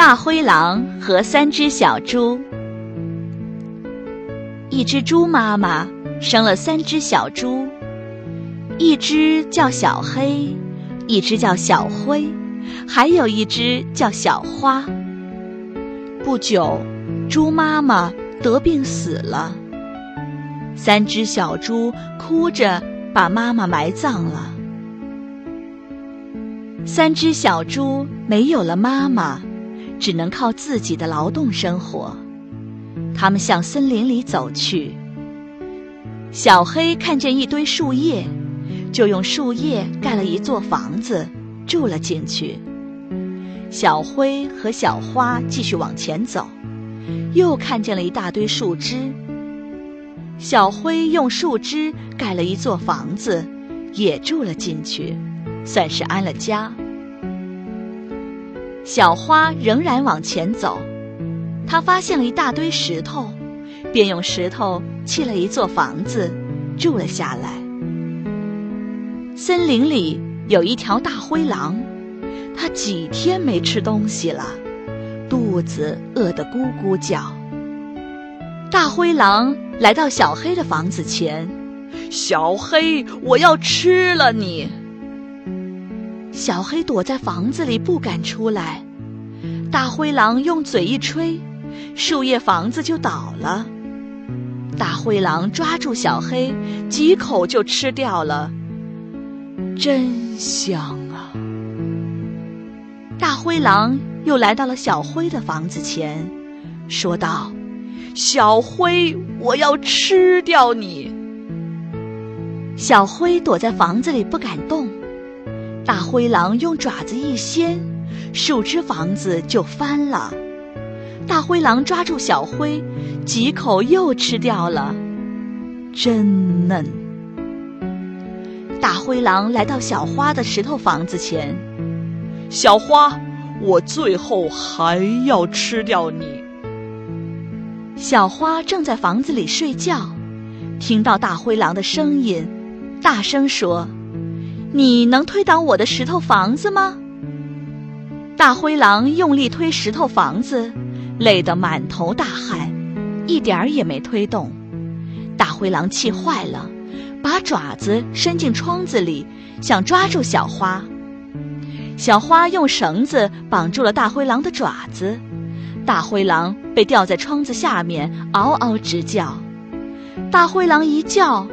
大灰狼和三只小猪。一只猪妈妈生了三只小猪，一只叫小黑，一只叫小灰，还有一只叫小花。不久，猪妈妈得病死了，三只小猪哭着把妈妈埋葬了。三只小猪没有了妈妈，只能靠自己的劳动生活。他们向森林里走去。小黑看见一堆树叶，就用树叶盖了一座房子，住了进去。小灰和小花继续往前走，又看见了一大堆树枝。小灰用树枝盖了一座房子，也住了进去，算是安了家。小花仍然往前走。他发现了一大堆石头，便用石头砌了一座房子，住了下来。森林里有一条大灰狼，它几天没吃东西了，肚子饿得咕咕叫。大灰狼来到小黑的房子前，小黑，我要吃了你！小黑躲在房子里不敢出来。大灰狼用嘴一吹。树叶房子就倒了，大灰狼抓住小黑，几口就吃掉了，真香啊！大灰狼又来到了小灰的房子前，说道：“小灰，我要吃掉你！”小灰躲在房子里不敢动，大灰狼用爪子一掀，树枝房子就翻了。大灰狼抓住小灰，几口又吃掉了，真嫩。大灰狼来到小花的石头房子前，小花，我最后还要吃掉你。小花正在房子里睡觉，听到大灰狼的声音，大声说：“你能推倒我的石头房子吗？”大灰狼用力推石头房子。累得满头大汗，一点儿也没推动。大灰狼气坏了，把爪子伸进窗子里，想抓住小花。小花用绳子绑住了大灰狼的爪子，大灰狼被吊在窗子下面，嗷嗷直叫。大灰狼一叫，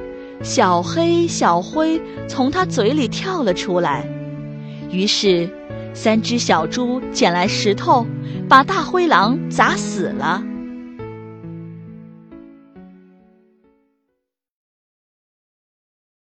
小黑、小灰从他嘴里跳了出来。于是。三只小猪捡来石头，把大灰狼砸死了。